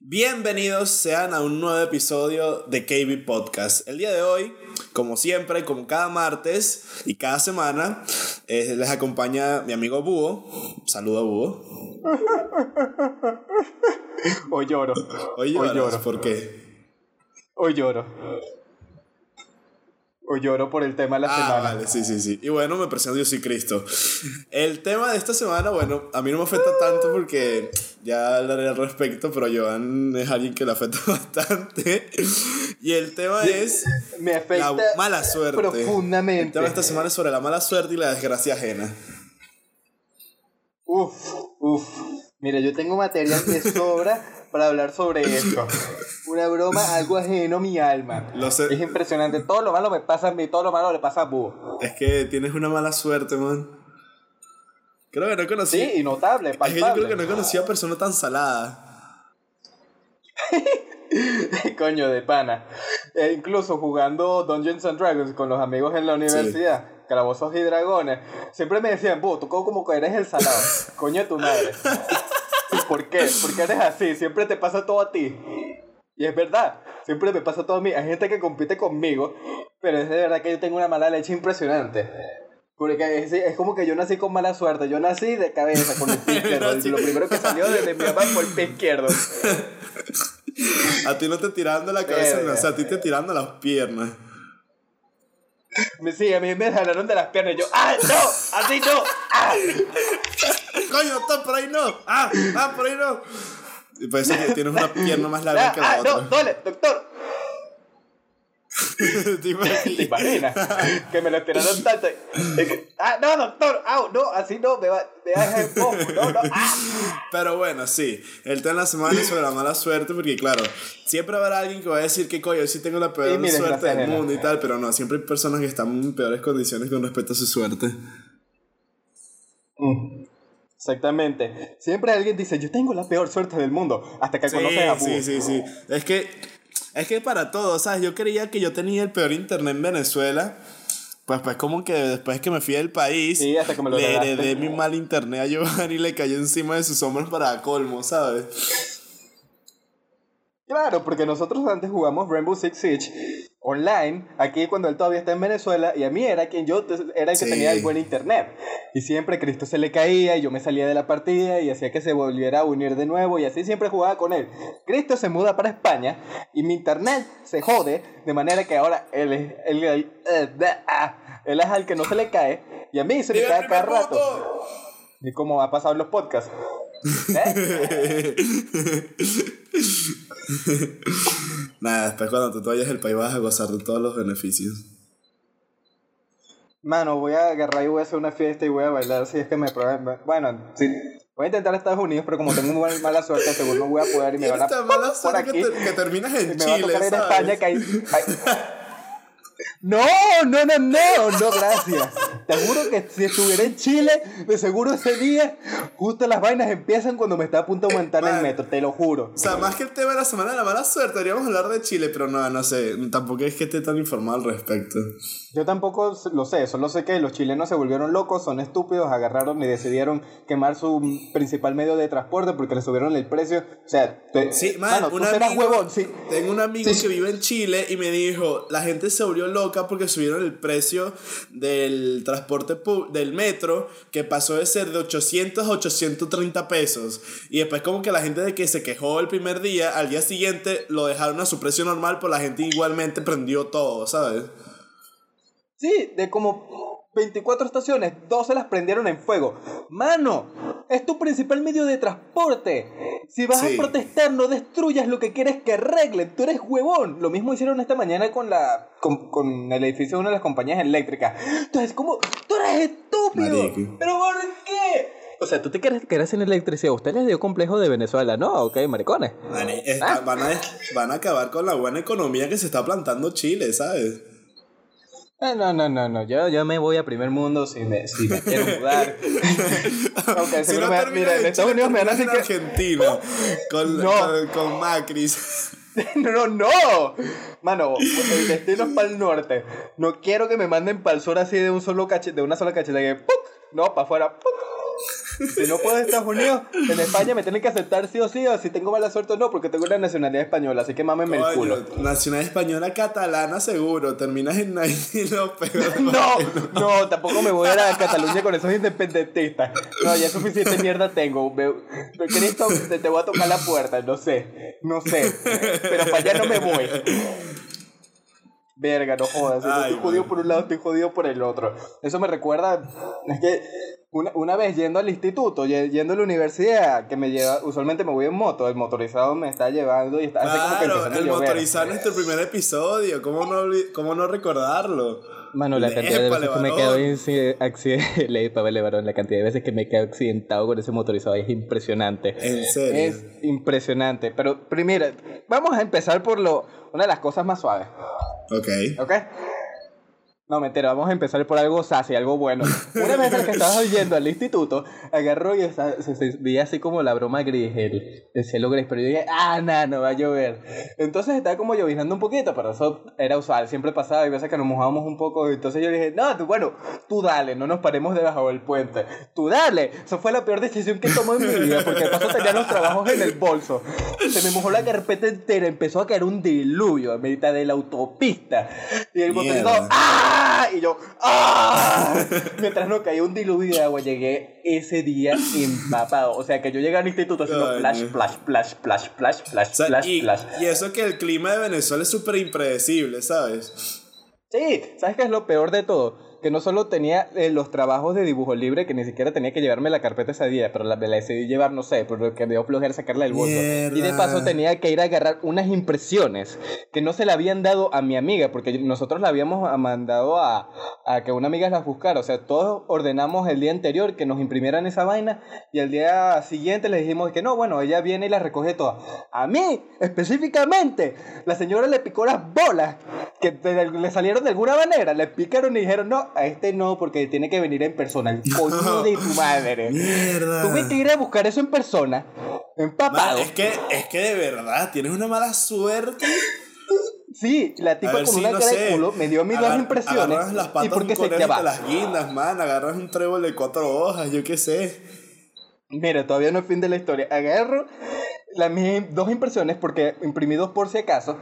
Bienvenidos sean a un nuevo episodio de KB Podcast. El día de hoy, como siempre, como cada martes y cada semana, eh, les acompaña mi amigo Búho. Saluda Búho. Hoy lloro. Hoy lloro. ¿por qué? Hoy lloro. Hoy lloro por el tema de la Ah, semana. vale, sí, sí, sí. Y bueno, me presento, yo soy Cristo. El tema de esta semana, bueno, a mí no me afecta tanto porque ya hablaré al respecto, pero Joan es alguien que le afecta bastante. Y el tema es Me afecta la mala suerte. El profundamente. tema de esta semana es sobre la mala suerte y la desgracia ajena. Uf, uf. Mira, yo tengo material de sobra para hablar sobre esto. Una broma, algo ajeno a mi alma. Lo sé. Es impresionante. Todo lo malo me pasa a mí, todo lo malo le pasa a Búho. Es que tienes una mala suerte, man. Creo que no conocí. Sí, notable, es que yo creo que no conocí a persona tan salada. Coño de pana. E incluso jugando Dungeons and Dragons con los amigos en la universidad, calabozos y dragones, siempre me decían, "Bu, tú como que eres el salado, coño de tu madre. ¿Por qué? Porque eres así, siempre te pasa todo a ti. Y es verdad, siempre me pasa todo a mí. Hay gente que compite conmigo, pero es de verdad que yo tengo una mala leche impresionante. Porque es, es como que yo nací con mala suerte. Yo nací de cabeza con el pie izquierdo. y lo primero que salió desde mi mamá fue el pie izquierdo. A ti no te tirando la cabeza, no, o sea, a ti te tirando las piernas. Sí, a mí me jalaron de las piernas. y Yo, ¡ah, no! ¡Así no! ¡Ah! Coño, doctor, por ahí no. Ah, ah, por ahí no. Y parece que tienes una pierna más larga ¡Ah, que la ah, no! otra. ¡Dole, doctor! ¿Te imaginas? Que me lo tiraron tanto. ¡Ah, no, doctor! ¡Ah, no! Así no, me va, me va a dejar en poco. ¡No, no! ¡Ah! Pero bueno, sí. El tema de la semana es sobre la mala suerte, porque claro, siempre habrá alguien que va a decir que coño, sí tengo la peor suerte del mundo y tal, pero no, siempre hay personas que están en peores condiciones con respecto a su suerte. Mm. Exactamente. Siempre alguien dice, yo tengo la peor suerte del mundo. Hasta que Sí, conoces a Búho. sí, sí, sí. Es que, es que para todo, ¿sabes? Yo creía que yo tenía el peor internet en Venezuela. Pues, pues como que después que me fui del país, Sí, hasta que me lo le heredé mi mal internet a Giovanni y le cayó encima de sus hombros para colmo, ¿sabes? Claro, porque nosotros antes jugamos Rainbow Six Siege online, aquí cuando él todavía está en Venezuela, y a mí era quien yo era el que Sí. tenía el buen internet. Y siempre Cristo se le caía y yo me salía de la partida y hacía que se volviera a unir de nuevo y así siempre jugaba con él. Cristo se muda para España y mi internet se jode, de manera que ahora él es ah, él es al que no se le cae y a mí se me ¡Viva cae cada rato. Y como ha pasado en los podcasts. ¿Eh? Nada, después cuando tú te vayas del país vas a gozar de todos los beneficios. Mano, voy a agarrar y voy a hacer una fiesta y voy a bailar si es que me prueban. Bueno, sí, voy a intentar Estados Unidos, pero como tengo muy mala suerte, seguro no voy a poder y me van a Esta mala por suerte que, aquí. te- que terminas y en me va a Chile, tocar ¿sabes? España que hay... hay- No, no, no, no, no, gracias. Te juro que si estuviera en Chile, de seguro ese día, justo las vainas empiezan cuando me está a punto de en el metro, te lo juro. O sea, más que el tema de la semana de la mala suerte, deberíamos hablar de Chile, pero no, no sé, tampoco es que esté tan informado al respecto. Yo tampoco lo sé, solo sé que los chilenos se volvieron locos, son estúpidos, agarraron y decidieron quemar su principal medio de transporte porque le subieron el precio. O sea, te- Sí, man, mano, un tú serás amigo, huevón, sí. tengo un amigo Sí. que vive en Chile y me dijo, la gente se volvió loca porque subieron el precio del transporte del metro, que pasó de ser de 800 a 830 pesos. Y después como que la gente de que se quejó el primer día, al día siguiente lo dejaron a su precio normal, pues la gente igualmente prendió todo, ¿sabes? Sí, de como 24 estaciones, 12 las prendieron en fuego. Mano, es tu principal medio de transporte. Si vas Sí. a protestar, no destruyas lo que quieres que arreglen. Tú eres huevón. Lo mismo hicieron esta mañana con la con, con el edificio de una de las compañías eléctricas. Entonces, como, tú eres estúpido. Marico. ¿Pero por qué? O sea, tú te quieres quedar en electricidad. Usted les dio complejo de Venezuela, ¿no? Ok, maricones. Está- Ah. van, a, van a acabar con la buena economía que se está plantando Chile, ¿sabes? Ah, no, no, no, no. Yo, yo me voy a primer mundo si me, si me quiero mudar. Aunque Si no me- mira, en Estados Unidos me van a decir que. Argentina con, No. con, con Macri. No, no. Mano, el destino es para el norte. No quiero que me manden para el sur así de un solo cachete, de una sola cacheta que ¡puc! No, para afuera. ¡puc! Si no puedo en Estados Unidos, en España me tienen que aceptar sí o sí, o si tengo mala suerte o no, porque tengo la nacionalidad española, así que mámenme el culo. Nacional española catalana seguro, terminas en Nike López. No, no, tampoco me voy a ir a Cataluña con esos independentistas. No, ya suficiente mierda tengo. Me, Cristo, te, te voy a tocar la puerta, no sé, no sé. Pero para allá no me voy. Verga, no jodas. No estoy jodido por un lado, estoy jodido por el otro. Eso me recuerda. Es que una, una vez yendo al instituto, yendo a la universidad, que me lleva. Usualmente me voy en moto, el motorizado me está llevando y está. Claro, como que el motorizado es nuestro primer episodio. ¿Cómo no, cómo no recordarlo? Mano, la cantidad de veces que me quedo accidentado, la cantidad de veces que me quedo accidentado con ese motorizado es impresionante. ¿En serio? Es impresionante. Pero primero, vamos a empezar por lo, una de las cosas más suaves. Ok. Ok. No, mentira, vamos a empezar por algo sassy, algo bueno. Una vez que estaba yendo al instituto, agarró y se, veía así como la broma gris, el, el, cielo gris, pero yo dije, ah, nada, no va a llover. Entonces estaba como lloviznando un poquito, pero eso era usual, siempre pasaba y veces que nos mojábamos un poco. Entonces yo dije, no, tú, bueno, tú dale, no nos paremos debajo del puente. Tú dale. Eso fue la peor decisión que tomé en mi vida, porque de paso tenía los trabajos en el bolso. Se me mojó la carpeta entera, empezó a caer un diluvio a mitad de la autopista. Y el motorizado, ¡ah! Y yo, ¡ah! Mientras no caía un diluvio de agua, llegué ese día empapado. O sea, que yo llegué al instituto haciendo flash, flash, flash, flash, flash, flash, flash, y, flash. Y eso que el clima de Venezuela es súper impredecible, ¿sabes? Sí, ¿sabes qué es lo peor de todo? Que no solo tenía eh, los trabajos de dibujo libre, que ni siquiera tenía que llevarme la carpeta ese día, pero la, la decidí llevar, no sé, porque me dio flojera sacarla del bolso. Y de paso tenía que ir a agarrar unas impresiones que no se le habían dado a mi amiga, porque nosotros la habíamos mandado a, a que una amiga las buscara. O sea, todos ordenamos el día anterior que nos imprimieran esa vaina y al día siguiente le dijimos que no, bueno, ella viene y la recoge todas. A mí, específicamente, la señora le picó las bolas que le salieron de alguna manera, le picaron y dijeron, no, a este no, porque tiene que venir en persona. El coño de tu madre. Mierda. Tuve que ir a buscar eso en persona. Empapado. es, que, es que de verdad, tienes una mala suerte. Sí, la tipa con una cara de culo me dio mis dos impresiones. Agarras las patas y porque se te las guindas, man. Agarras un trébol de cuatro hojas, yo qué sé. Mira, todavía no es fin de la historia. Agarro las mis dos impresiones porque imprimí dos por si acaso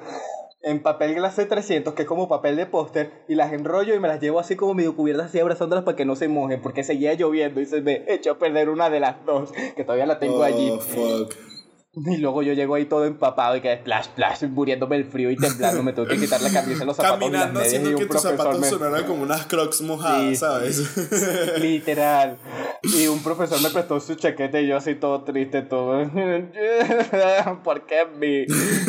en papel glacé 300, que es como papel de póster, y las enrollo y me las llevo así como medio cubiertas, así abrazándolas para que no se mojen, porque seguía lloviendo y se me echó a perder una de las dos, que todavía la tengo allí. Oh, fuck. Y luego yo llego ahí todo empapado y que splash, splash, muriéndome el frío y temblando. Me tuve que quitar la camisa los zapatos Caminando y las y que tus zapatos sonaran como unas crocs mojadas, ¿sabes? Literal. Y un profesor me prestó su chaqueta y yo así todo triste, todo. ¿Por qué mi?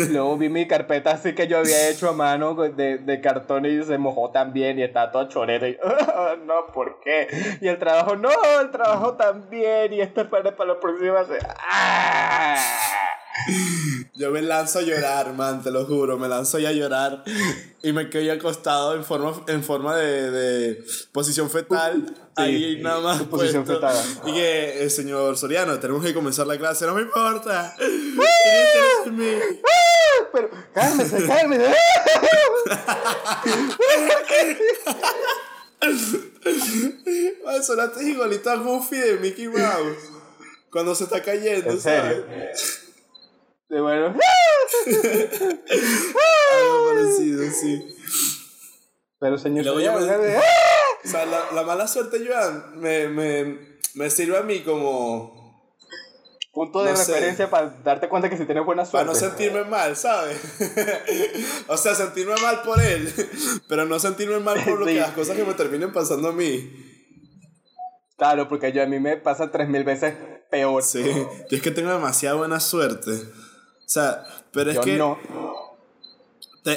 Luego vi mi carpeta así que yo había hecho a mano de, de cartón y se mojó también y estaba toda choreta. Y no, ¿por qué? Y el trabajo, no, el trabajo también. Y este para, para la próxima. ¡Ah! Yo me lanzo a llorar, man, te lo juro, me lanzo ya a llorar y me quedé acostado en forma, en forma de, de posición fetal, ahí nada más. Posición fetal. Y que, eh, señor Soriano, tenemos que comenzar la clase, no me importa. Pero, cálmese, cálmese. Sonaste igualito a Goofy de Mickey Mouse. Cuando se está cayendo, ¿En serio? De bueno. Algo parecido, sí. Pero señor, o sea, la, la, mala suerte, Joan, me, me, me sirve a mí como punto de referencia para darte cuenta que si tienes buena suerte. Para no sentirme mal, ¿sabes? o sea, sentirme mal por él, pero no sentirme mal por lo que las cosas que me terminen pasando a mí. Claro, porque yo a mí me pasa tres mil veces peor. Sí, yo es que tengo demasiada buena suerte. O sea, pero es que. No.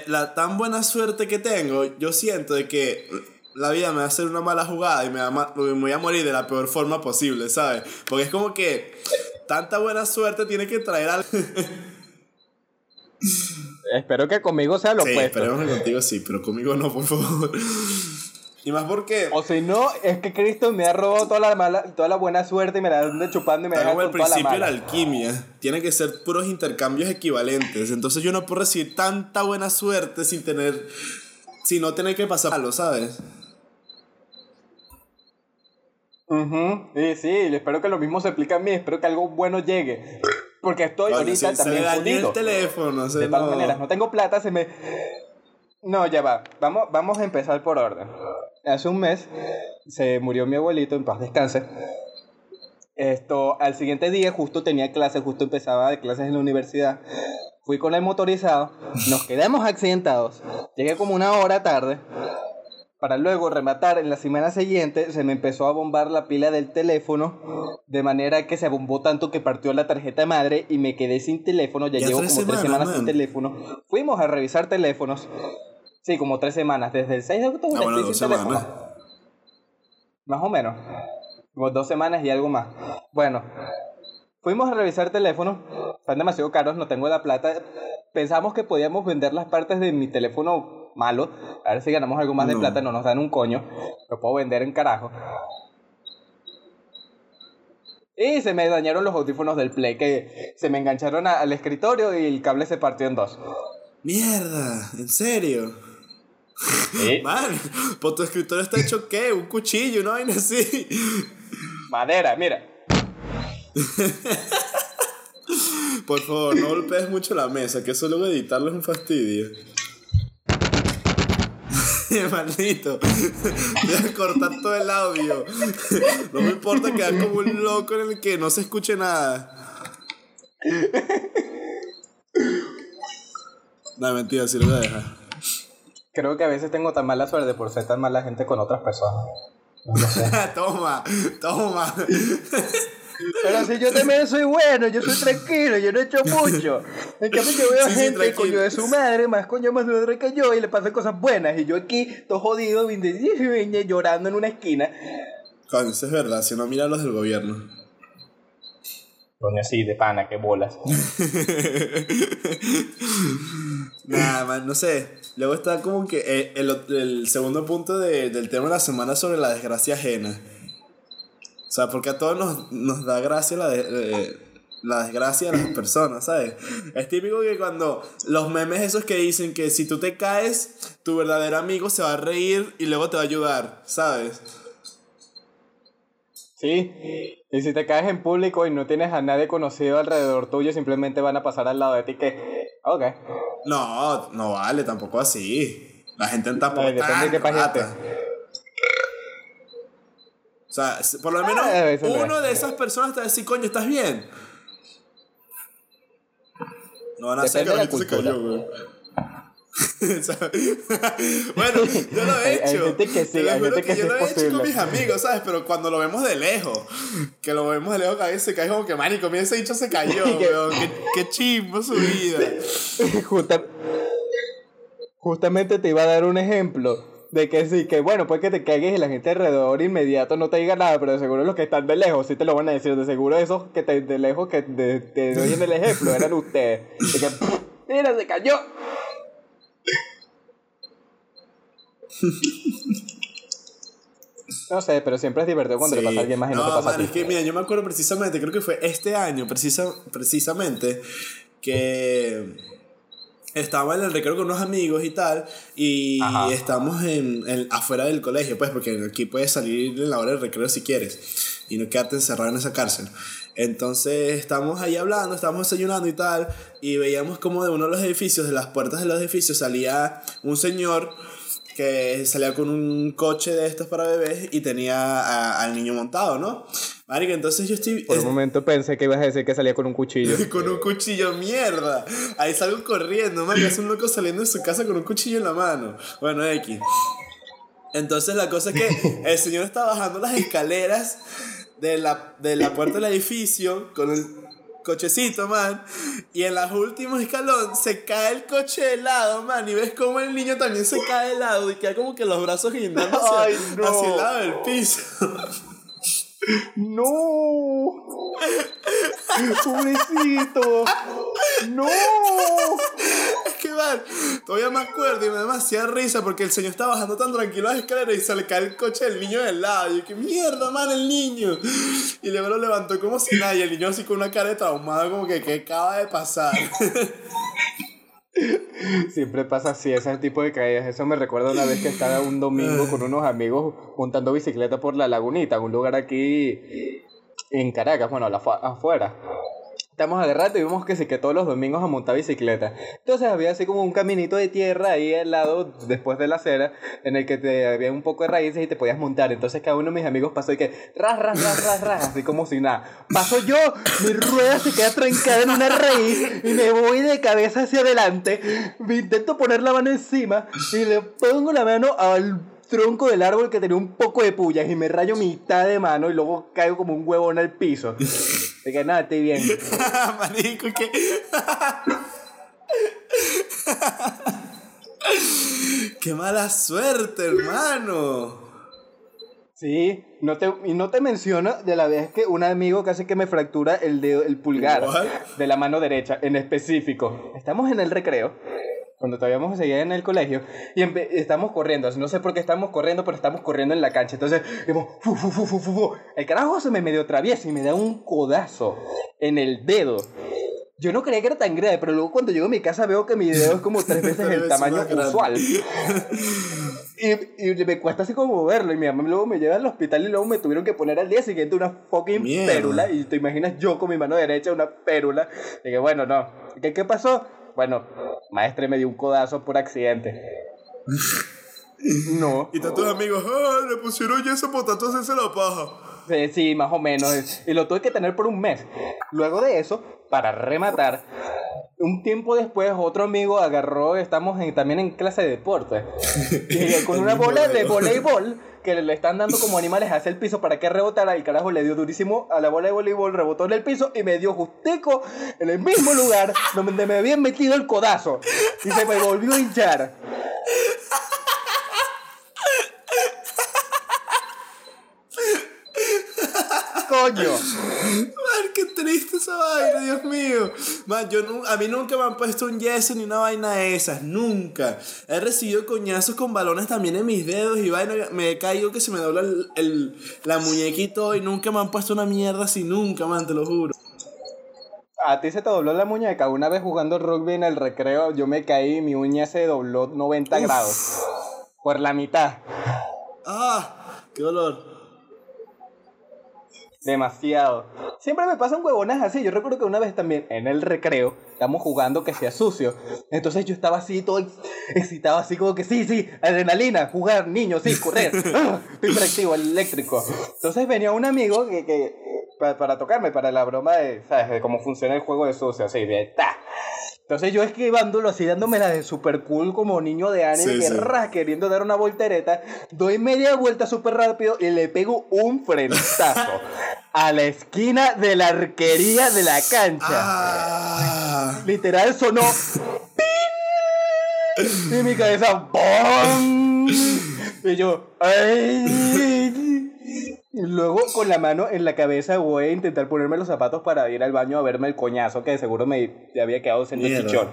la tan buena suerte que tengo, yo siento de que la vida me va a hacer una mala jugada y me, va me voy a morir de la peor forma posible, ¿sabes? Porque es como que tanta buena suerte tiene que traer algo. Espero que conmigo sea lo sí, opuesto. Esperemos que contigo sí, pero conmigo no, por favor. Y más porque. O si no, es que Cristo me ha robado toda la mala, toda la buena suerte y me la anda chupando y me con el principio de la alquimia. Tiene que ser puros intercambios equivalentes. Entonces yo no puedo recibir tanta buena suerte sin tener. Sin no tener que pasar malo, ¿sabes? Uh Sí, sí, espero que lo mismo se aplique a mí, espero que algo bueno llegue. Porque estoy ahorita también se me el teléfono, De todas maneras, no tengo plata, se me... No, ya va. Vamos, vamos a empezar por orden. Hace un mes se murió mi abuelito, en paz descanse. Esto, al siguiente día justo tenía clases, justo empezaba de clases en la universidad. Fui con el motorizado, nos quedamos accidentados. Llegué como una hora tarde para luego rematar en la semana siguiente se me empezó a bombar la pila del teléfono de manera que se bombó tanto que partió la tarjeta madre y me quedé sin teléfono ya, llevo como tres semanas sin teléfono fuimos a revisar teléfonos sí como tres semanas desde el 6 de octubre ah, sin teléfono más o menos como dos semanas y algo más bueno fuimos a revisar teléfonos están demasiado caros no tengo la plata pensamos que podíamos vender las partes de mi teléfono malo. A ver si ganamos algo más de plata, no nos dan un coño. Lo puedo vender en carajo. Y se me dañaron los audífonos del Play, que se me engancharon al escritorio y el cable se partió en dos. Mierda, ¿en serio? ¿Sí? Man, pues tu escritorio está hecho qué? Un cuchillo, ¿no? vaina así. Madera, mira. Por favor, no golpees mucho la mesa, que eso luego editarlo es un fastidio. Maldito. Voy a cortar todo el audio. No me importa quedar como un loco en el que no se escuche nada. No, mentira, si lo voy a dejar. Creo que a veces tengo tan mala suerte por ser tan mala gente con otras personas. toma, toma. Pero si yo también soy bueno, yo soy tranquilo, yo no he hecho mucho. En cambio, yo veo gente, coño de su madre, más coño más madre que yo, y le pasan cosas buenas. Y yo aquí, todo jodido, llorando en una esquina. Coño, eso es verdad, si no mira los del gobierno. Coño, sí, de pana, qué bolas. Nada, más, no sé. Luego está como que eh, el, el, segundo punto de, del tema de la semana sobre la desgracia ajena. O sea, porque a todos nos, nos da gracia la, de, la desgracia de las personas, ¿sabes? Es típico que cuando los memes esos que dicen que si tú te caes, tu verdadero amigo se va a reír y luego te va a ayudar, ¿sabes? Sí, y si te caes en público y no tienes a nadie conocido alrededor tuyo, simplemente van a pasar al lado de ti que, ok. No, no vale, tampoco así. La gente en tampoco Depende o sea, por lo menos ah, uno de esas personas te va a decir, coño, ¿estás bien? No van a hacer que se cayó, güey. bueno, yo lo he hecho. Hay, gente que sí, hay gente que, yo lo he hecho con mis amigos, ¿sabes? Pero cuando lo vemos de lejos, que lo vemos de lejos, cada vez se cae como que, manico, mira ese dicho se cayó, weón. Qué, qué chimbo su vida. Justamente te iba a dar un ejemplo de que sí, que bueno, pues que te caigas y la gente alrededor inmediato no te diga nada, pero de seguro los que están de lejos sí te lo van a decir. De seguro esos que te, de lejos que te, doy en el ejemplo eran ustedes. De que, ¡mira, se cayó! No sé, pero siempre es divertido cuando le pasa a alguien más y no, te pasa a ti. Es que, mira, yo me acuerdo precisamente, creo que fue este año, precisa, precisamente, que estaba en el recreo con unos amigos y tal, y estamos en, afuera del colegio, pues, porque aquí puedes salir en la hora del recreo si quieres, y no quedarte encerrado en esa cárcel. Entonces estamos ahí hablando, estamos desayunando y tal, y veíamos como de uno de los edificios, de las puertas de los edificios, salía un señor que salía con un coche de estos para bebés y tenía al niño montado, ¿no? Marica, entonces yo estoy... Por un momento pensé que ibas a decir que salía con un cuchillo. con un cuchillo, mierda. Ahí salgo corriendo, marica, es un loco saliendo de su casa con un cuchillo en la mano. Bueno, X. Entonces la cosa es que el señor está bajando las escaleras de la, de la puerta del edificio con el cochecito, man. Y en los últimos escalones se cae el coche de lado, man. Y ves como el niño también se cae de lado y queda como que los brazos guindando hacia, hacia el lado del piso. ¡No! ¡Pobrecito! ¡No! Es que man, todavía me acuerdo y me da demasiada risa porque el señor está bajando tan tranquilo las escaleras y se le cae el coche del niño del lado. Y yo, ¡qué mierda, man, el niño! Y luego lo levantó como si nadie. El niño así con una cara de traumado, como que, ¿qué acaba de pasar? Siempre pasa así, ese tipo de caídas. Eso me recuerda una vez que estaba un domingo con unos amigos montando bicicleta por la lagunita, un lugar aquí en Caracas, bueno, afuera estamos agarrando y vimos que sí, que todos los domingos a montar bicicleta. Entonces había así como un caminito de tierra ahí al lado, después de la acera, en el que te, había un poco de raíces y te podías montar. Entonces cada uno de mis amigos pasó y que ras, ras, ras, ras, ras, así como si nada. Paso yo, mi rueda se queda trancada en una raíz y me voy de cabeza hacia adelante. Me intento poner la mano encima y le pongo la mano al tronco del árbol que tenía un poco de pullas y me rayo mitad de mano y luego caigo como un huevón al piso. De que nada, estoy bien. Manico, ¿qué? ¡Qué mala suerte, hermano! Sí, no te, y no te menciono de la vez que un amigo casi que me fractura el dedo, el pulgar de la mano derecha en específico. Estamos en el recreo cuando todavía seguía en el colegio, y estamos corriendo, no sé por qué estamos corriendo, pero estamos corriendo en la cancha, entonces, el carajo se me medio atraviesa y me da un codazo en el dedo. Yo no creía que era tan grave, pero luego cuando llego a mi casa veo que mi dedo es como tres veces el tamaño usual. Y, y, me cuesta así como verlo. Y mi mamá luego me lleva al hospital y luego me tuvieron que poner al día siguiente una fucking pérula. Y te imaginas yo con mi mano derecha una pérula. Y que bueno, no. ¿Qué, qué pasó? Bueno, maestre me dio un codazo por accidente. No. Y tantos amigos, ¡ah! Le pusieron yeso por tanto hacerse la paja. Sí, más o menos. Y lo tuve que tener por un mes. Luego de eso, para rematar, un tiempo después otro amigo agarró, estamos también en clase de deporte, y con una bola de voleibol que le están dando como animales hacia el piso para que rebotara. Y carajo le dio durísimo a la bola de voleibol, rebotó en el piso y me dio justico en el mismo lugar donde me habían metido el codazo. Y se me volvió a hinchar. Coño. Man, qué triste esa vaina, Dios mío. Man, yo a mí nunca me han puesto un yeso ni una vaina de esas, nunca. He recibido coñazos con balones también en mis dedos y vaina, me he caído que se me dobla el, la muñequito y nunca me han puesto una mierda así, nunca, man, te lo juro. A ti se te dobló la muñeca. Una vez jugando rugby en el recreo, yo me caí y mi uña se dobló 90 grados. Por la mitad. Ah, qué dolor. Demasiado. Siempre me pasan huevonas así. Yo recuerdo que una vez también en el recreo estamos jugando que sea sucio. Entonces yo estaba así todo excitado, así como que sí, sí, adrenalina, jugar, niños, sí, correr. ¡Ah! Hiperactivo, eléctrico. Entonces venía un amigo que, que para, tocarme, para la broma de, ¿sabes? de cómo funciona el juego de sucio, así, de ta. Entonces yo esquivándolo así, dándome la de super cool como niño de anime, queriendo dar una voltereta, doy media vuelta súper rápido y le pego un frentazo a la esquina de la arquería de la cancha. Ah. Literal sonó ¡pin! y mi cabeza y yo ¡ay! Y luego con la mano en la cabeza voy a intentar ponerme los zapatos para ir al baño a verme el coñazo que de seguro me había quedado siendo chichón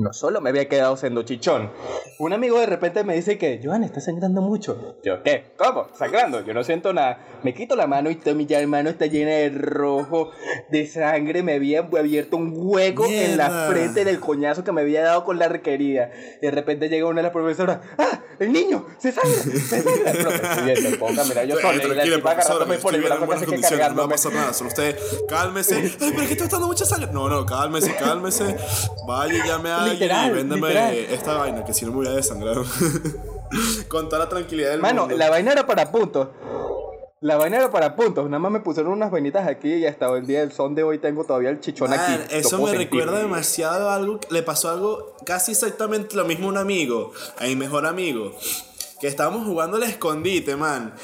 no solo me había quedado siendo chichón. Un amigo de repente me dice que, Joan, está sangrando mucho. Yo, ¿qué? ¿Cómo? ¿Sangrando? Yo no siento nada. Me quito la mano y mi mano está llena de rojo, de sangre. Me había abierto un hueco en la frente del coñazo que me había dado con la arquería. de repente llega una de las profesoras, ¡ah! ¡El niño! ¡Se sangra! ¡Se sangra! Profe, ponga, mira, yo soy. Y la chica agarrándome por el brazo casi que cargándome. No va a pasar nada, solo usted cálmese. Ay, pero es que está dando mucha sangre. No, no, cálmese, cálmese. Vaya, llame a literal, véndeme esta vaina, que si no me voy a desangrar. Con toda la tranquilidad del Mano, mundo. la vaina era para puntos. La vaina era para puntos. Nada más me pusieron unas vainitas aquí y hasta el día del son de hoy tengo todavía el chichón aquí. Eso me recuerda demasiado a algo. Le pasó algo casi exactamente lo mismo a un amigo, a mi mejor amigo. Que estábamos jugando al escondite, man.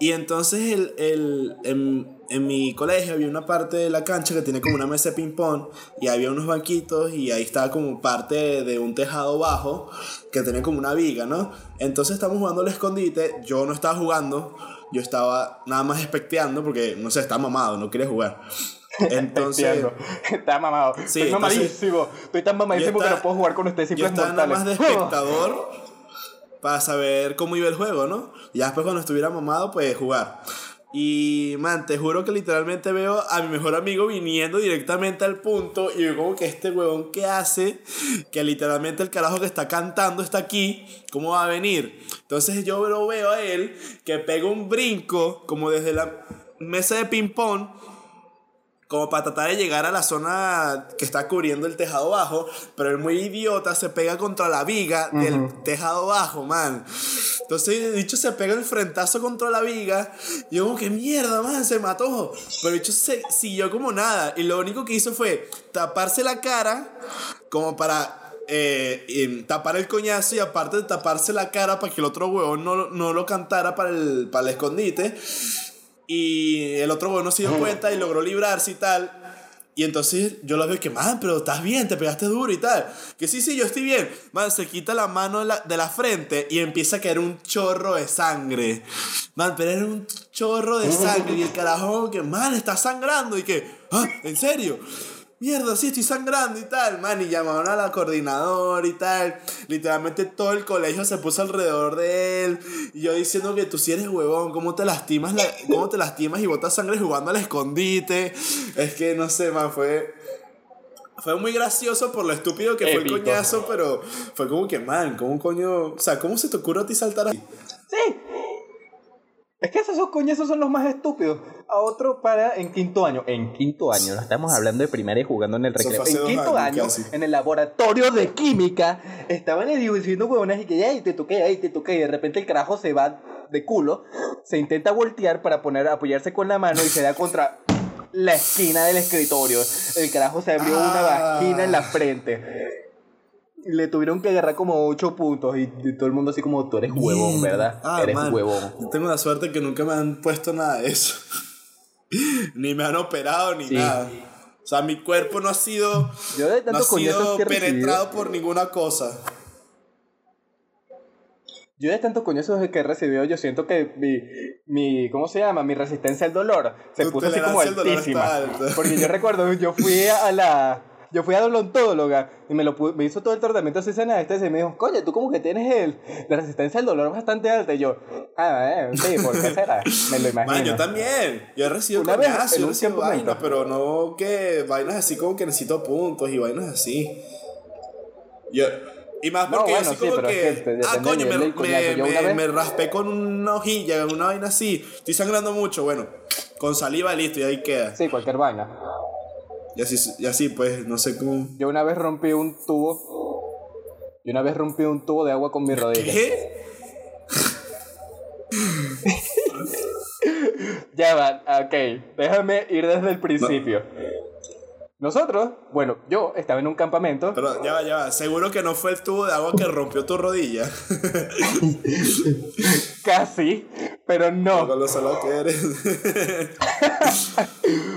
Y entonces el, el, en mi colegio había una parte de la cancha que tiene como una mesa de ping-pong y había unos banquitos y ahí estaba como parte de un tejado bajo que tenía como una viga, ¿no? Entonces estamos jugando al escondite, yo no estaba jugando, yo estaba nada más especteando porque, no sé, estaba mamado, no quería jugar. Entonces. Está mamado. Sí, Estoy mamadísimo. Estoy tan mamadísimo que no puedo jugar con ustedes simples yo estaba nada más de espectador para saber cómo iba el juego, ¿no? Y después cuando estuviera mamado, pues jugar. Y, man, te juro que literalmente veo a mi mejor amigo viniendo directamente al punto y veo como que este huevón que hace, que literalmente el carajo que está cantando está aquí, ¿cómo va a venir? Entonces yo lo veo a él que pega un brinco como desde la mesa de ping-pong como para tratar de llegar a la zona que está cubriendo el tejado bajo, pero el muy idiota se pega contra la viga del tejado bajo, man. Entonces, dicho se pega el frentazo contra la viga, y yo como que mierda, man, se mató. Pero dicho se siguió como nada, y lo único que hizo fue taparse la cara, como para eh, tapar el coñazo y aparte de taparse la cara para que el otro huevón no, no lo cantara para el, para el escondite. Y el otro bueno se dio cuenta y logró librarse y tal. Y entonces yo lo veo que, man, pero estás bien, te pegaste duro y tal. Que sí, sí, yo estoy bien. Man, se quita la mano de la, de la frente y empieza a caer un chorro de sangre. Man, pero era un chorro de sangre. Y el carajo, que, man, está sangrando. Y que, ah, ¿en serio? Mierda, sí, estoy sangrando y tal, man, y llamaron a la coordinadora y tal. Literalmente todo el colegio se puso alrededor de él. Y yo diciendo que tú sí eres huevón, ¿cómo te lastimas, la, cómo te lastimas y botas sangre jugando al escondite? Es que no sé, man, fue... Fue muy gracioso por lo estúpido que fue el coñazo, pero fue como que, man, ¿cómo coño? O sea, ¿cómo se te ocurre a ti saltar así? Sí, es que esos coñazos son los más estúpidos. A otro para en quinto año. En quinto año, no estamos hablando de primaria jugando en el recreo. En quinto año, en el laboratorio de química, estaban diciendo huevonas y que ya, te toqué, ahí te toqué. Y de repente el carajo se va de culo, se intenta voltear para poner, apoyarse con la mano y se da contra la esquina del escritorio. El carajo se abrió una ah. vagina en la frente le tuvieron que agarrar como 8 puntos y, todo el mundo así como tú eres huevón, ¿verdad? Ah, eres huevón. tengo la suerte que nunca me han puesto nada de eso. ni me han operado ni nada. O sea, mi cuerpo no ha sido, Yo de tanto no ha sido penetrado por ninguna cosa. Yo de tantos coñazos que he recibido, yo siento que mi, mi ¿cómo se llama? Mi resistencia al dolor se puso así como altísima. Porque yo recuerdo, yo fui a la, yo fui a odontóloga y me, lo, me hizo todo el tratamiento así este y me dijo, coño, tú como que tienes el, la resistencia al dolor bastante alta. Y yo, ah, eh, sí, ¿por qué será? Me lo imagino. yo también. Yo he recibido Una vez, yo he recibido vainas, pero no que vainas así como que necesito puntos y vainas así. Yo... Y más porque yo así como que, ah, coño, me, me, me, raspé con una hojilla, una vaina así, estoy sangrando mucho, bueno, con saliva listo y ahí queda. Sí, cualquier vaina. Y así, y así pues, no sé cómo. Yo una vez rompí un tubo. Yo una vez rompí un tubo de agua con mi rodilla. ¿Qué? ya va, ok. Déjame ir desde el principio. Nosotros, bueno, yo estaba en un campamento. Pero ya va, ya va. Seguro que no fue el tubo de agua que rompió tu rodilla. Casi, pero no. Con lo que eres.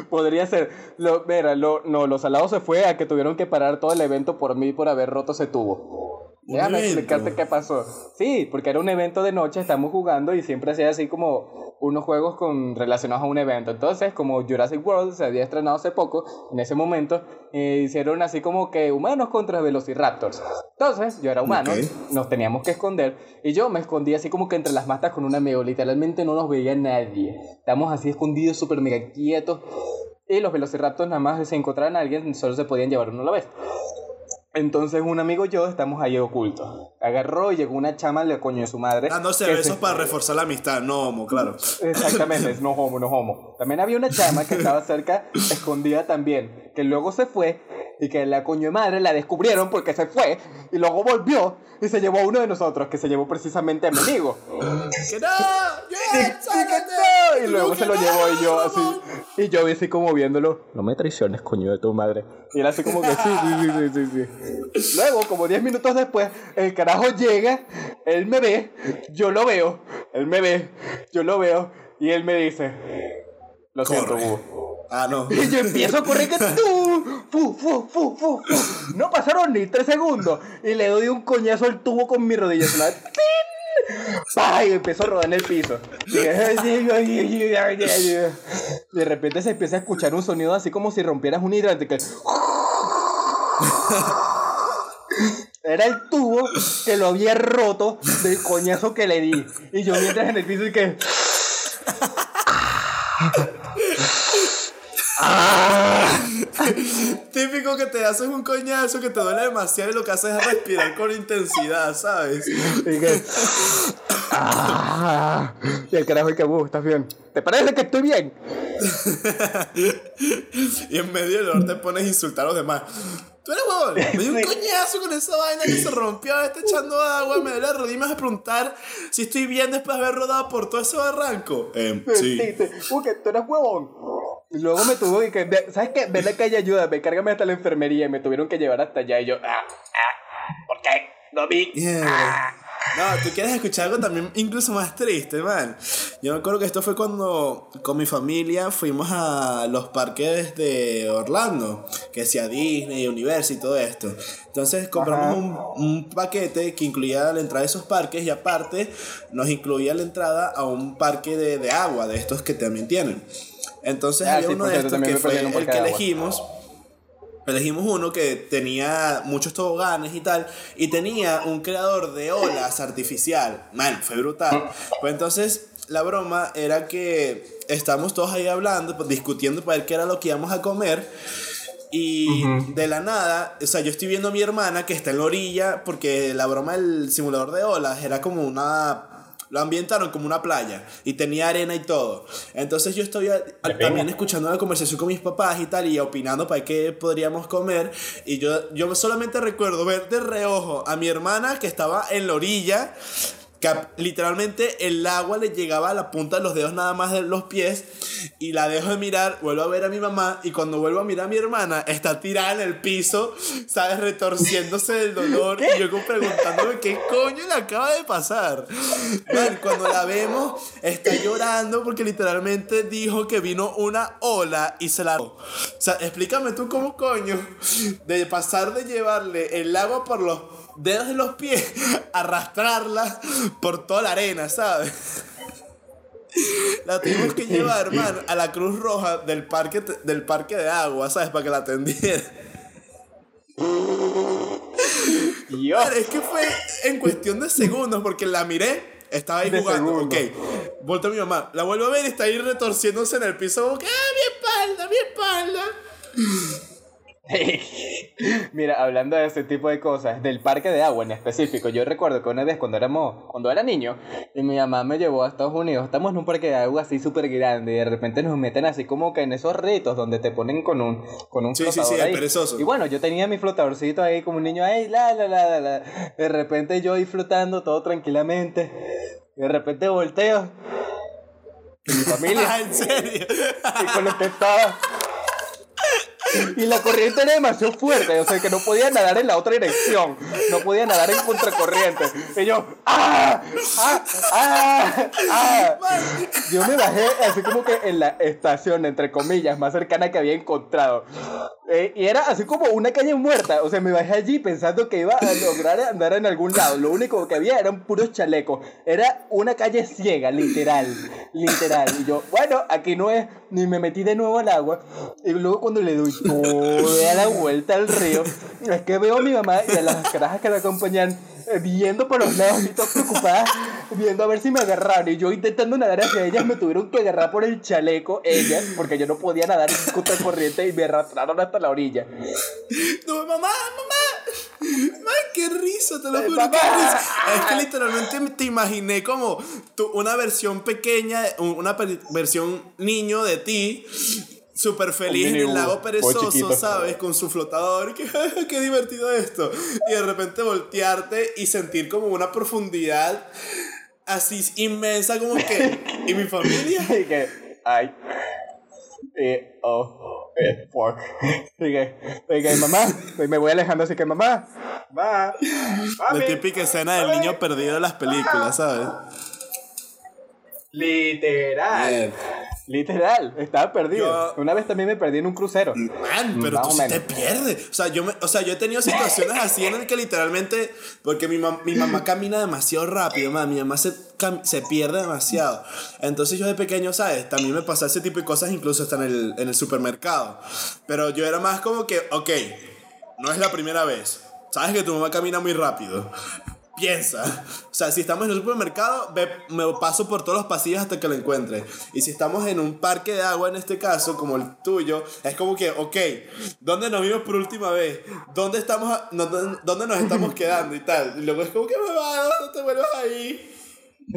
Podría ser. Lo, mira, lo, no, los salados se fue a que tuvieron que parar todo el evento por mí por haber roto ese tubo. Déjame explicarte qué pasó. Sí, porque era un evento de noche, estamos jugando y siempre hacía así como unos juegos con, relacionados a un evento. Entonces, como Jurassic World se había estrenado hace poco, en ese momento eh, hicieron así como que humanos contra velociraptors. Entonces, yo era humano, nos teníamos que esconder y yo me escondí así como que entre las matas con un amigo. Literalmente no nos veía nadie. Estamos así escondidos, súper mega quietos. Y los velociraptors nada más se encontraban a alguien, solo se podían llevar uno a la vez. Entonces un amigo y yo estamos ahí ocultos. Agarró y llegó una chama, le coño de su madre. Dándose besos para reforzar la amistad, no homo, claro. Exactamente, no homo, no homo. También había una chama que estaba cerca, escondida también, que luego se fue y que la coño de madre la descubrieron porque se fue y luego volvió y se llevó a uno de nosotros, que se llevó precisamente a mi amigo. ¡Que no! Y luego se lo llevó y yo así. Y yo así como viéndolo. No me traiciones, coño de tu madre. Y él así como que sí, sí, sí, sí, sí. Luego, como 10 minutos después, el carajo llega, él me ve, yo lo veo, él me ve, yo lo veo, y él me dice. Lo siento, Ah, no. Y yo empiezo a correr que tú. Fu, fu, fu, fu, No pasaron ni tres segundos. Y le doy un coñazo al tubo con mi rodilla. ¡Pah! Y empezó a rodar en el piso. De repente se empieza a escuchar un sonido así como si rompieras un hidrante. Que... Era el tubo que lo había roto del coñazo que le di. Y yo mientras en el piso y que. Típico que te haces un coñazo que te duele demasiado y lo que haces es respirar con intensidad, ¿sabes? Y que. Ah, y el carajo que, uh, ¿estás bien? ¿Te parece que estoy bien? y en medio del dolor te pones a insultar a los demás. Tú eres huevón. Me dio un coñazo con esa vaina que se rompió, está echando agua, me duele la rodilla y me vas a preguntar si estoy bien después de haber rodado por todo ese barranco. Eh, sí. Uy, que tú eres huevón. Luego me tuvo que, ¿sabes qué? Ven acá y ayúdame, cárgame hasta la enfermería y me tuvieron que llevar hasta allá y yo, ah, ah, ¿por qué? No vi. Ah. No, tú quieres escuchar algo también incluso más triste, man. Yo me acuerdo que esto fue cuando con mi familia fuimos a los parques de Orlando, que sea Disney, Universal y todo esto. Entonces compramos un, un, paquete que incluía la entrada de esos parques y aparte nos incluía la entrada a un parque de, de agua, de estos que también tienen. Entonces ah, había uno de estos que fue el que elegimos Elegimos uno que tenía muchos toboganes y tal, y tenía un creador de olas artificial. Man, fue brutal. Pues entonces la broma era que estábamos todos ahí hablando, pues, discutiendo para ver qué era lo que íbamos a comer. Y de la nada, o sea, yo estoy viendo a mi hermana que está en la orilla, porque la broma del simulador de olas era como una lo ambientaron como una playa y tenía arena y todo. Entonces yo estoy también escuchando la conversación con mis papás y tal y opinando para qué podríamos comer. Y yo, yo solamente recuerdo ver de reojo a mi hermana que estaba en la orilla literalmente el agua le llegaba a la punta de los dedos nada más de los pies y la dejo de mirar, vuelvo a ver a mi mamá y cuando vuelvo a mirar a mi hermana está tirada en el piso, sabes, retorciéndose del dolor y yo como preguntándome qué coño le acaba de pasar. cuando la vemos está llorando porque literalmente dijo que vino una ola y se la... O sea, explícame tú cómo coño de pasar de llevarle el agua por los dedos de los pies, arrastrarla por toda la arena, ¿sabes? La tuvimos que llevar, hermano, a la Cruz Roja del parque, del parque de agua, ¿sabes? Para que la atendiera. es que fue en cuestión de segundos, porque la miré, estaba ahí jugando, ok. Vuelto a mi mamá, la vuelvo a ver y está ahí retorciéndose en el piso, como que, ¡ah, mi espalda, mi espalda! Mira, hablando de ese tipo de cosas, del parque de agua en específico, yo recuerdo que una vez cuando éramos, cuando era niño, y mi mamá me llevó a Estados Unidos, estamos en un parque de agua así súper grande, y de repente nos meten así como que en esos retos donde te ponen con un, con un flotador ahí. Y bueno, yo tenía mi flotadorcito ahí como un niño ahí, la, la, la, la, De repente yo ahí flotando todo tranquilamente, de repente volteo. Y mi familia. ¿En serio? Y con lo que estaba y la corriente era demasiado fuerte, o sea que no podía nadar en la otra dirección, no podía nadar en contracorriente. Y yo, ¡ah! ¡ah! ¡ah! ¡ah! Yo me bajé así como que en la estación, entre comillas, más cercana que había encontrado. Eh, y era así como una calle muerta, o sea, me bajé allí pensando que iba a lograr andar en algún lado. Lo único que había eran puros chalecos. Era una calle ciega, literal, literal. Y yo, bueno, aquí no es, ni me metí de nuevo al agua. Y luego cuando le doy toda la vuelta al río, es que veo a mi mamá y a las carajas que la acompañan eh, viendo por los lados y todas preocupadas, viendo a ver si me agarraron. Y yo intentando nadar hacia ellas, me tuvieron que agarrar por el chaleco, ellas, porque yo no podía nadar en contra corriente y me arrastraron hasta la orilla. No, mamá, mamá. Ay, qué risa, te lo juro, qué risa. Es que literalmente te imaginé como una versión pequeña, una versión niño de ti súper feliz en el lago perezoso, ¿sabes? Con su flotador. Qué, qué divertido esto. Y de repente voltearte y sentir como una profundidad así inmensa como que... ¿Y mi familia? Y que... Ay. Eh, oh, eh, fuck. Y que, mamá, me voy alejando así que mamá, va. La típica escena del niño perdido de las películas, ¿sabes? Literal. Literal, estaba perdido. Una vez también me perdí en un crucero. Man, pero tú sí te pierdes. O sea, yo o sea, yo he tenido situaciones así en el que literalmente. Porque mi, mi mamá camina demasiado rápido, man. Mi mamá se, se pierde demasiado. Entonces yo de pequeño, ¿sabes? También me pasaba ese tipo de cosas, incluso hasta en el, en el supermercado. Pero yo era más como que, ok, no es la primera vez. Sabes que tu mamá camina muy rápido. Piensa. O sea, si estamos en un supermercado, ve- me paso por todos los pasillos hasta que lo encuentre. Y si estamos en un parque de agua, en este caso, como el tuyo, es como que, ok, ¿dónde nos vimos por última vez? ¿Dónde, estamos a- no- dónde, dónde nos estamos quedando y tal? Y luego es como que, mamá, no te vuelvas ahí.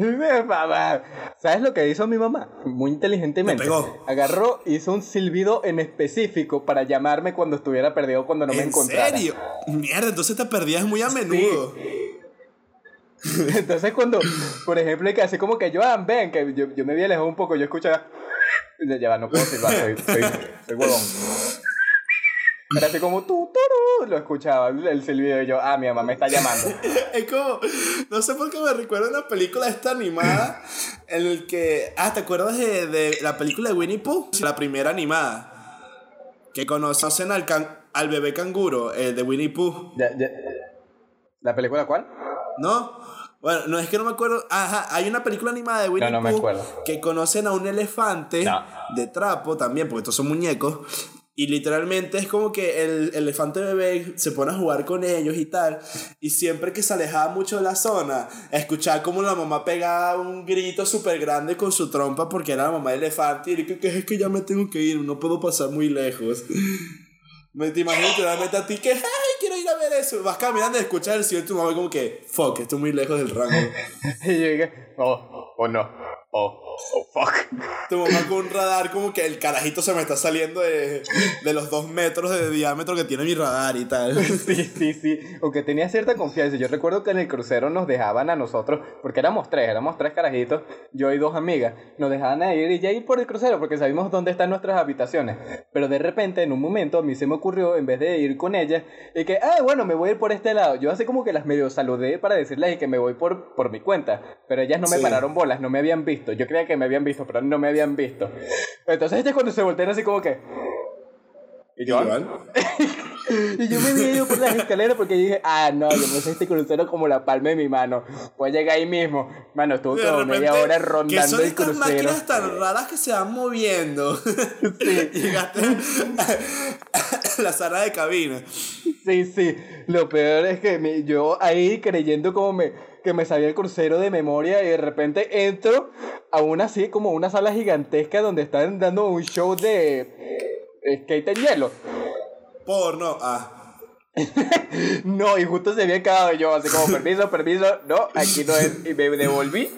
¿Sabes lo que hizo mi mamá? Muy inteligentemente. Me pegó. Agarró, hizo un silbido en específico para llamarme cuando estuviera perdido, cuando no me ¿En encontrara. serio? Mierda, entonces te perdías muy a menudo. Entonces cuando, por ejemplo, que así como que yo, ah, ven, que yo, yo me había alejado un poco, yo escuchaba, ya no puedo silbar, soy, soy, soy huevón. Era así como tú, turú, lo escuchaba el, silbido y yo, ah, mi mamá me está llamando. Es como, no sé por qué me recuerda una película esta animada en el que, ah, ¿te acuerdas de, de la película de Winnie Pooh? La primera animada. Que conocen al, can- al bebé canguro, el de Winnie Pooh, ¿La película cuál? ¿no? Bueno, no es que no me acuerdo. Ajá, hay una película animada de Winnie No, no Pooh que conocen a un elefante No. de trapo también, porque estos son muñecos. Y literalmente es como que el elefante bebé se pone a jugar con ellos y tal. Y siempre que se alejaba mucho de la zona, escuchaba como la mamá pegaba un grito súper grande con su trompa porque era la mamá del elefante. Y le que, que es que ya me tengo que ir, no puedo pasar muy lejos. Me te imagino literalmente a ti que, ay, quiero eso. Vas caminando y escuchas el sillón de tu mamá como que, fuck, estoy muy lejos del rango. Y yo dije, oh, oh no, oh, oh fuck. Tu mamá con un radar como que el carajito se me está saliendo de, de los dos metros de diámetro que tiene mi radar y tal. Sí, sí, sí. Aunque tenía cierta confianza. Yo recuerdo que en el crucero nos dejaban a nosotros, porque éramos tres, éramos tres carajitos, yo y dos amigas. Nos dejaban a ir y ya ir por el crucero, porque sabíamos dónde están nuestras habitaciones. Pero de repente, en un momento, a mí se me ocurrió, en vez de ir con ellas, y que, ah, bueno, me voy a ir por este lado. Yo así como que las medio saludé para decirles que me voy por, por mi cuenta. Pero ellas no me Sí. pararon bolas, no me habían visto. Yo creía que me habían visto, pero no me habían visto. Entonces ellas cuando se voltean así como que... ¿Y yo? Y yo me había ido por las escaleras porque dije, ah, no, yo me sé este crucero como la palma de mi mano. Pues llegar ahí mismo. Mano, estuve como media hora ¿qué rondando son el estas crucero. máquinas tan raras que se van moviendo? Sí. Llegaste a la sala de cabina. Sí, sí. Lo peor es que mi- yo ahí creyendo como me, que me sabía el crucero de memoria y de repente entro a una así como una sala gigantesca donde están dando un show de skate en hielo. Porno. Ah. No, y justo se había acabado yo, así como permiso, permiso, no, aquí no es, y me devolví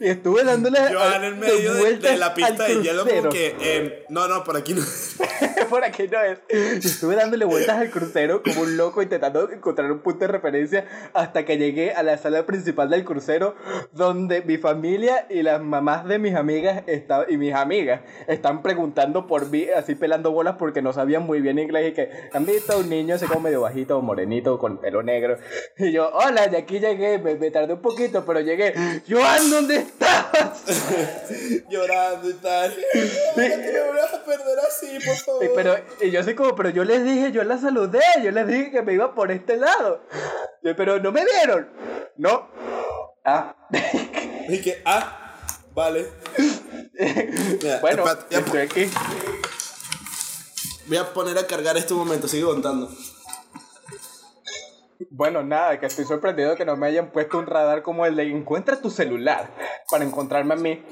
y estuve dándole Yo a- en el medio de, de la pista de hielo como que... em, no, no, por aquí no. por aquí no es. Y estuve dándole vueltas al crucero como un loco intentando encontrar un punto de referencia hasta que llegué a la sala principal del crucero donde mi familia y las mamás de mis amigas esta- y mis amigas están preguntando por mí, así pelando bolas porque no sabían muy bien inglés y que han visto a un niño así como medio bajito, morenito, con pelo negro. Y yo, hola, de aquí llegué, me, me tardé un poquito, pero llegué. Joan, ¿dónde estabas? Llorando y tal. Ay, no te me vuelvas a perder así, por favor. Y, pero, y yo así como, pero yo les dije, yo la saludé, yo les dije que me iba por este lado. Pero no me vieron. No. Ah. Y que, ah, vale. Mira, bueno, estoy aquí. Voy a poner a cargar este momento, sigue contando. Bueno, nada, que estoy sorprendido que no me hayan puesto un radar como el de encuentra tu celular para encontrarme a mí.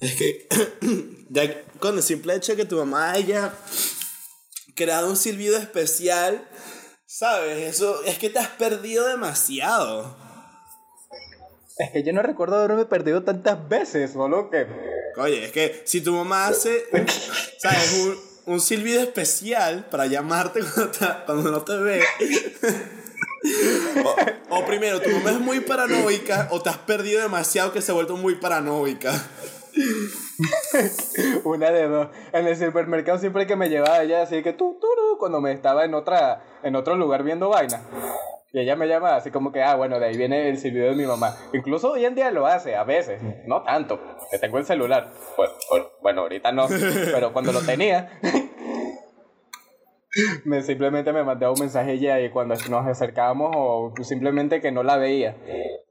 Es que ya con el simple hecho de que tu mamá haya creado un silbido especial, ¿sabes? Eso es que te has perdido demasiado. Es que yo no recuerdo haberme perdido tantas veces, solo que... Oye, es que si tu mamá hace, ¿sabes? Un, un silbido especial para llamarte cuando, te- cuando no te ve. O, primero, tu mamá es muy paranoica o te has perdido demasiado que se ha vuelto muy paranoica. Una de dos. En el supermercado siempre que me llevaba ella así que tú, tú, tú, cuando me estaba en otra, en otro lugar viendo vaina. Y ella me llama así como que, ah, bueno, de ahí viene el silbido de mi mamá. Incluso hoy en día lo hace, a veces. No tanto, que tengo el celular. Bueno, bueno, bueno, ahorita no, pero cuando lo tenía, me simplemente me mandaba un mensaje ella y cuando nos acercábamos o simplemente que no la veía.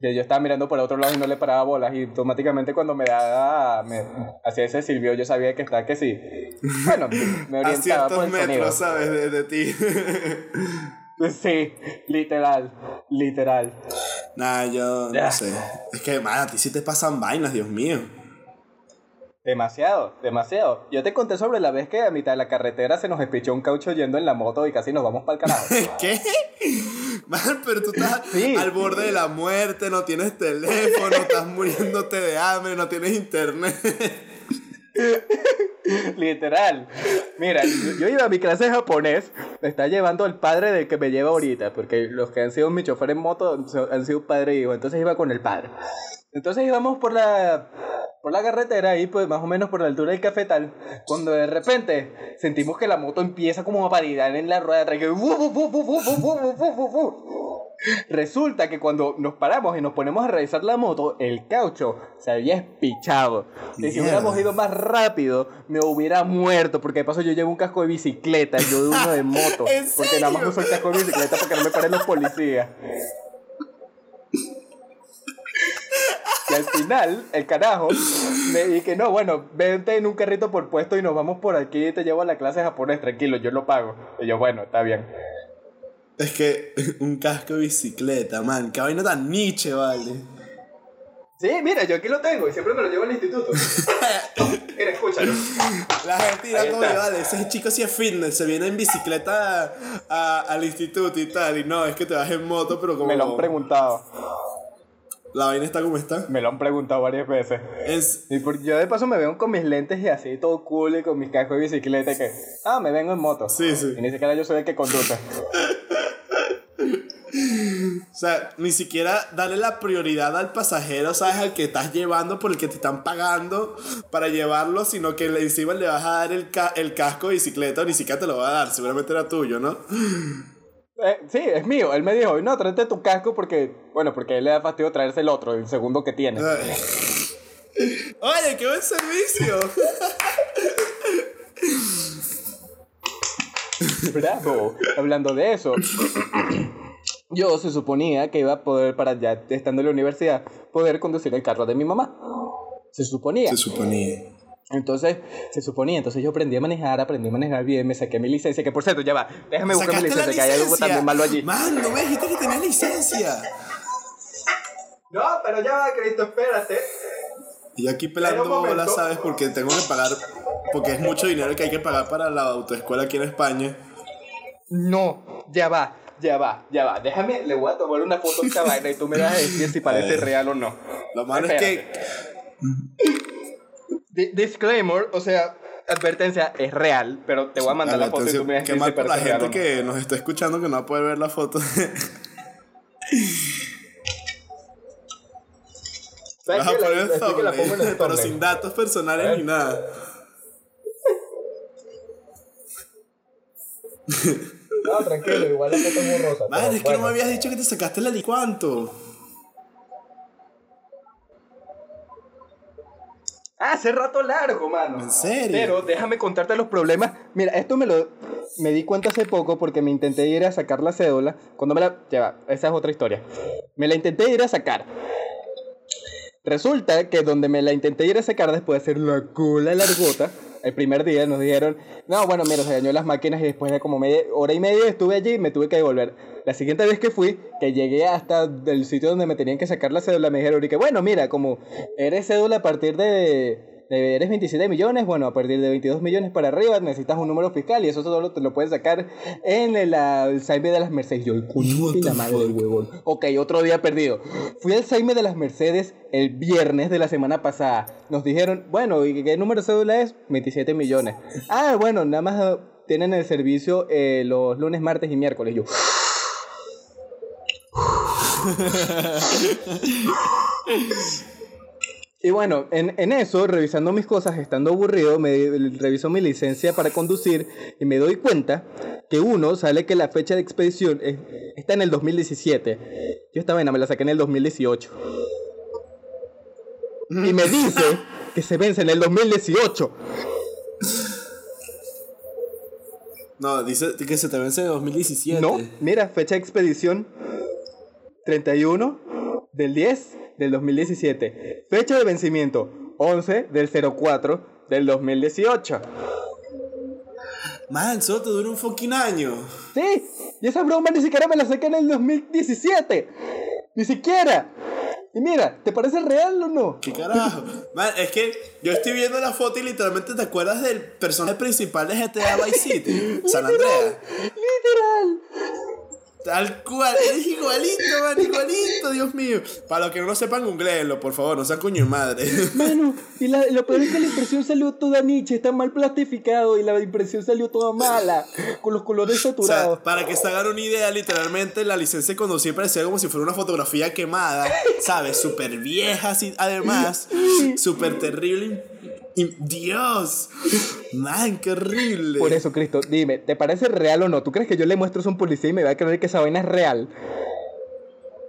Yo estaba mirando por otro lado y no le paraba bolas y automáticamente cuando me daba, me hacía ese silbido yo sabía que estaba que sí. Bueno, me A orientaba ciertos por el sonido. metros, ¿sabes? De, de ti. Sí, literal, literal. Nah, yo no sé. Es que, man, a ti sí te pasan vainas, Dios mío. Demasiado, demasiado. Yo te conté sobre la vez que a mitad de la carretera se nos espichó un caucho yendo en la moto y casi nos vamos para el carajo. ¿Qué? Man, pero tú estás Sí. al borde de la muerte, no tienes teléfono, estás muriéndote de hambre, no tienes internet. Literal. Mira, yo iba a mi clase de japonés, me está llevando el padre del que me lleva ahorita, porque los que han sido mi chofer en moto han sido padre e hijo, entonces iba con el padre. Entonces íbamos por la por la carretera ahí, pues más o menos por la altura del cafetal, cuando de repente sentimos que la moto empieza como a paridad en la rueda de Resulta que cuando nos paramos y nos ponemos a revisar la moto, el caucho se había espichado. Yeah. Si hubiéramos ido más rápido, me hubiera muerto. Porque de paso yo llevo un casco de bicicleta, yo de uno de moto. ¿En porque nada más uso el casco de bicicleta porque no me paren los policías. Y al final, el carajo me dije, no, bueno, vente en un carrito por puesto y nos vamos por aquí y te llevo a la clase de japonés, tranquilo, yo lo pago. Y yo, bueno, está bien. Es que un casco de bicicleta, man, qué vaina tan niche, vale. Sí, mira, yo aquí lo tengo y siempre me lo llevo al instituto. mira, escúchalo. La gente dirá como, vale, ese chico sí es fitness, se viene en bicicleta a- al instituto y tal, y no, es que te vas en moto, pero como Me lo han preguntado. la vaina está como está. Me lo han preguntado varias veces. Es, Y por- yo de paso me veo con mis lentes y así, todo cool y con mis cascos de bicicleta y que, ah, me vengo en moto. Sí, sí. Y ni siquiera yo soy el que conduce. o sea, ni siquiera darle la prioridad al pasajero, ¿sabes? Al que estás llevando por el que te están pagando para llevarlo, sino que le- encima le vas a dar el, ca- el casco de bicicleta, o ni siquiera te lo va a dar, seguramente era tuyo, ¿no? Eh, sí, es mío. Él me dijo, no, tráete tu casco porque, bueno, porque a él le da fastidio traerse el otro, el segundo que tiene. Oye, qué buen servicio. Bravo. Hablando de eso, yo se suponía que iba a poder, para ya estando en la universidad, poder conducir el carro de mi mamá. Se suponía. Se suponía. Entonces, se suponía, entonces yo aprendí a manejar, aprendí a manejar bien, me saqué mi licencia, que por cierto, ya va, déjame buscar mi ¿Sacaste la licencia, que hay algo licencia? también malo allí. Man, no me dijiste que tenías licencia. No, pero ya va, Cristo, espérate. Y aquí pelando bolas, ¿sabes? Porque tengo que pagar, porque es mucho dinero que hay que pagar para la autoescuela aquí en España. No, ya va, ya va, ya va. Déjame, le voy a tomar una foto a esta vaina y tú me vas a decir si parece real o no. Lo malo es que Di- disclaimer, o sea, advertencia, es real, pero te voy a mandar la foto y tú me vas a decir si por la parece real o gente no. que nos está escuchando que no va a poder ver la foto. ¿Sabes Vas a? La- poner la pongo en el thumbnail, pero sin datos personales ni nada. No, tranquilo, igual la foto es borrosa. Madre, pero es que no me habías dicho que te sacaste el alicuanto. Ah, hace rato largo, mano. ¿En serio? Pero déjame contarte los problemas. Mira, esto me lo me di cuenta hace poco porque me intenté ir a sacar la cédula. Cuando me la. Ya va, esa es otra historia. Me la intenté ir a sacar. Resulta que donde me la intenté ir a sacar después de hacer la cola largota, el primer día nos dijeron, no, bueno, mira, se dañó las máquinas y después de como media hora y media estuve allí y me tuve que devolver. La siguiente vez que fui, que llegué hasta el sitio donde me tenían que sacar la cédula, me dijeron, y que bueno, mira, como eres cédula a partir de... Eres 27 millones, bueno, a partir de 22 millones para arriba necesitas un número fiscal y eso solo te lo puedes sacar en el, Saime de las Mercedes. Yo, the la madre del huevón. Ok, otro día perdido. Fui al Saime de las Mercedes el viernes de la semana pasada. Nos dijeron, bueno, ¿y qué número de cédula es? 27 millones. Ah, bueno, nada más ah, tienen el servicio eh, los lunes, martes y miércoles. Yo, Y bueno, en, en eso, revisando mis cosas, estando aburrido, me reviso mi licencia para conducir y me doy cuenta que uno sale que la fecha de expedición es- está en el 2017. Yo esta vaina me la saqué en el 2018. Y me dice que se vence en el 2018. No, dice que se te vence en 2017. No, mira, fecha de expedición 31 del 10 del 2017. Fecha de vencimiento 11 del 04 del 2018. Man, solo te dura un fucking año. Sí, y esa broma ni siquiera me la saqué en el 2017. Ni siquiera. Y mira, ¿te parece real o no? ¿Qué carajo? Man, es que yo estoy viendo la foto y literalmente te acuerdas del personaje principal de GTA Vice City, San Andreas. Literal. Tal cual, es igualito, man, igualito, Dios mío. Para los que no lo sepan, googleenlo, por favor, no sean coño de madre. Mano, y la, lo peor es que la impresión salió toda niche, está mal plastificado y la impresión salió toda mala, con los colores O sea, saturados. para que se hagan una idea, literalmente la licencia de conducir parecía como si fuera una fotografía quemada, ¿sabes? Súper vieja, así, además, súper terrible. Dios, man, qué horrible. Por eso, Cristo, dime, ¿te parece real o no? ¿Tú crees que yo le muestro eso a un policía y me va a creer que esa vaina es real?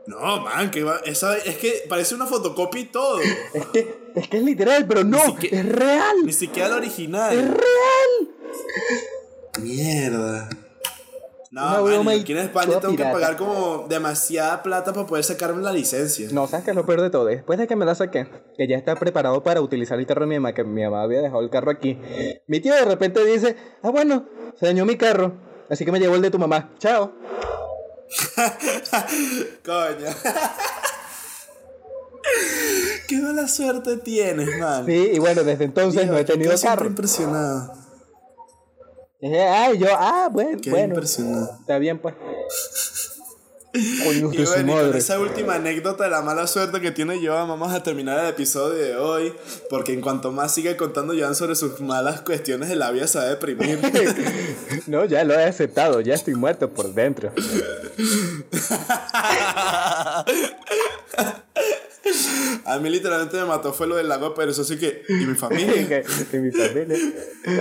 No, man, que va, esa, es que parece una fotocopia y todo. Es que es, que es literal, pero no, es real. Ni siquiera la original. Es real. Mierda. No, Una man, aquí en España tengo que pagar como demasiada plata para poder sacarme la licencia. No, ¿sabes qué es lo peor de todo? Después de que me la saqué, que ya está preparado para utilizar el carro de mi mamá, que mi mamá había dejado el carro aquí, mi tío de repente dice, ah, bueno, se dañó mi carro, así que me llevó el de tu mamá. Chao. Coño. Qué mala suerte tienes, man. Sí, y bueno, desde entonces Dios, no he tenido carro. impresionado. Ah, yo, ah, bueno, Qué bueno, está bien pues. Coño Y bueno, y con esa última anécdota de la mala suerte que tiene Joan, vamos a terminar el episodio de hoy. Porque en cuanto más sigue contando Joan sobre sus malas cuestiones de la vida, se va a deprimir. No, ya lo he aceptado, ya estoy muerto por dentro. a mí literalmente me mató fue lo del lago, pero eso sí que. ¿Y mi familia? que mi familia.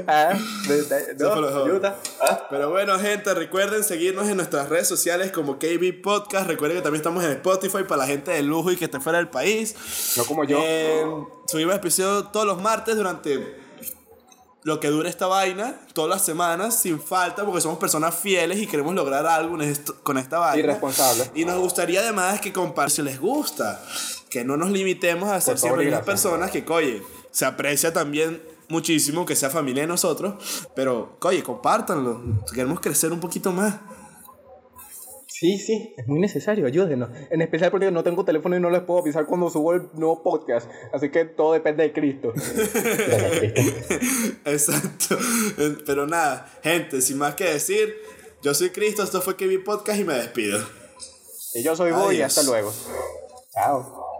Ah, lo no, ayuda. Ah. Pero bueno, gente, recuerden seguirnos en nuestras redes sociales como KB Podcast. Recuerden que también estamos en Spotify para la gente de lujo y que esté fuera del país. No como yo. Eh, subimos episodios todos los martes durante lo que dure esta vaina, todas las semanas, sin falta, porque somos personas fieles y queremos lograr algo con esta vaina. Irresponsable. Y nos gustaría además que compartan si les gusta, que no nos limitemos a ser siempre las personas que, oye, se aprecia también muchísimo que sea familia de nosotros, pero, oye, compártanlo, queremos crecer un poquito más. Sí, sí, es muy necesario, ayúdenos. En especial porque no tengo teléfono y no les puedo avisar cuando subo el nuevo podcast. Así que todo depende de Cristo. Exacto. Pero nada, gente, sin más que decir, yo soy Cristo, esto fue KB Podcast y me despido. y yo soy Boy hasta luego. Chao.